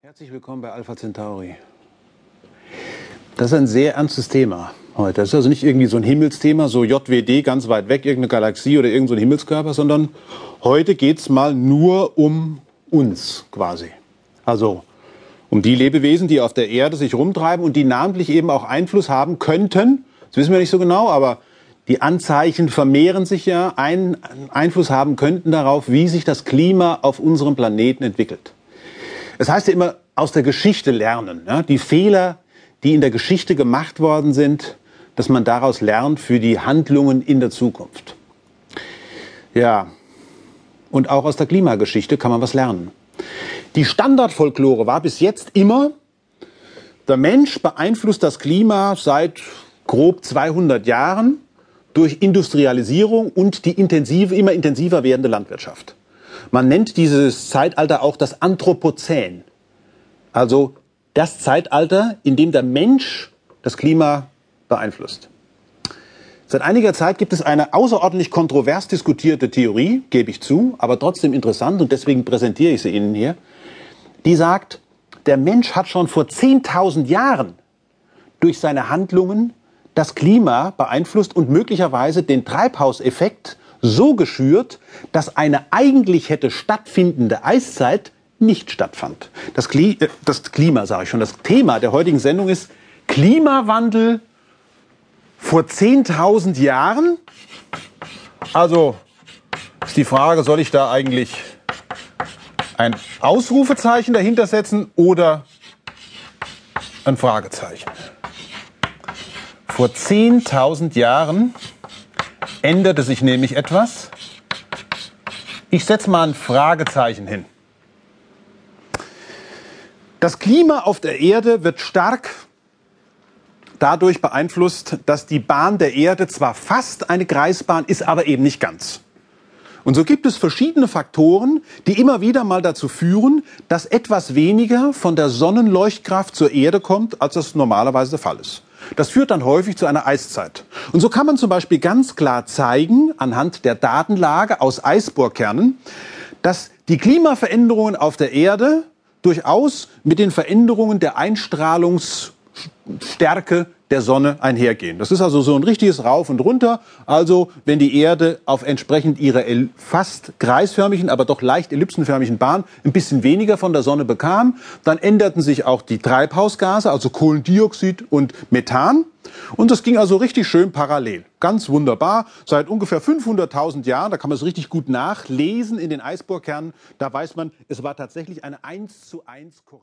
Herzlich willkommen bei Alpha Centauri. Das ist ein sehr ernstes Thema heute. Das ist also nicht irgendwie so ein Himmelsthema, so JWD ganz weit weg, irgendeine Galaxie oder irgendein so Himmelskörper, sondern heute geht es mal nur um uns quasi. Also um die Lebewesen, die auf der Erde sich rumtreiben und die namentlich eben auch Einfluss haben könnten. Das wissen wir nicht so genau, aber die Anzeichen vermehren sich ja, einen Einfluss haben könnten darauf, wie sich das Klima auf unserem Planeten entwickelt. Es heißt ja immer, aus der Geschichte lernen. Ja? Die Fehler, die in der Geschichte gemacht worden sind, dass man daraus lernt für die Handlungen in der Zukunft. Ja, und auch aus der Klimageschichte kann man was lernen. Die Standardfolklore war bis jetzt immer, der Mensch beeinflusst das Klima seit grob 200 Jahren durch Industrialisierung und die intensive, immer intensiver werdende Landwirtschaft. Man nennt dieses Zeitalter auch das Anthropozän. Also das Zeitalter, in dem der Mensch das Klima beeinflusst. Seit einiger Zeit gibt es eine außerordentlich kontrovers diskutierte Theorie, gebe ich zu, aber trotzdem interessant und deswegen präsentiere ich sie Ihnen hier. Die sagt, der Mensch hat schon vor 10.000 Jahren durch seine Handlungen das Klima beeinflusst und möglicherweise den Treibhauseffekt so geschürt, dass eine eigentlich hätte stattfindende Eiszeit nicht stattfand. Das, Kli äh, das Klima, sage ich schon, das Thema der heutigen Sendung ist Klimawandel vor 10.000 Jahren. Also ist die Frage, soll ich da eigentlich ein Ausrufezeichen dahinter setzen oder ein Fragezeichen? Vor 10.000 Jahren änderte sich nämlich etwas. Ich setze mal ein Fragezeichen hin. Das Klima auf der Erde wird stark dadurch beeinflusst, dass die Bahn der Erde zwar fast eine Kreisbahn ist, aber eben nicht ganz. Und so gibt es verschiedene Faktoren, die immer wieder mal dazu führen, dass etwas weniger von der Sonnenleuchtkraft zur Erde kommt, als das normalerweise der Fall ist. Das führt dann häufig zu einer Eiszeit. Und so kann man zum Beispiel ganz klar zeigen, anhand der Datenlage aus Eisbohrkernen, dass die Klimaveränderungen auf der Erde durchaus mit den Veränderungen der Einstrahlungsstärke der Sonne einhergehen. Das ist also so ein richtiges Rauf und Runter. Also wenn die Erde auf entsprechend ihrer fast kreisförmigen, aber doch leicht ellipsenförmigen Bahn ein bisschen weniger von der Sonne bekam, dann änderten sich auch die Treibhausgase, also Kohlendioxid und Methan. Und das ging also richtig schön parallel. Ganz wunderbar. Seit ungefähr 500.000 Jahren, da kann man es richtig gut nachlesen in den Eisbohrkernen, da weiß man, es war tatsächlich eine 1 zu 1 Korrelation.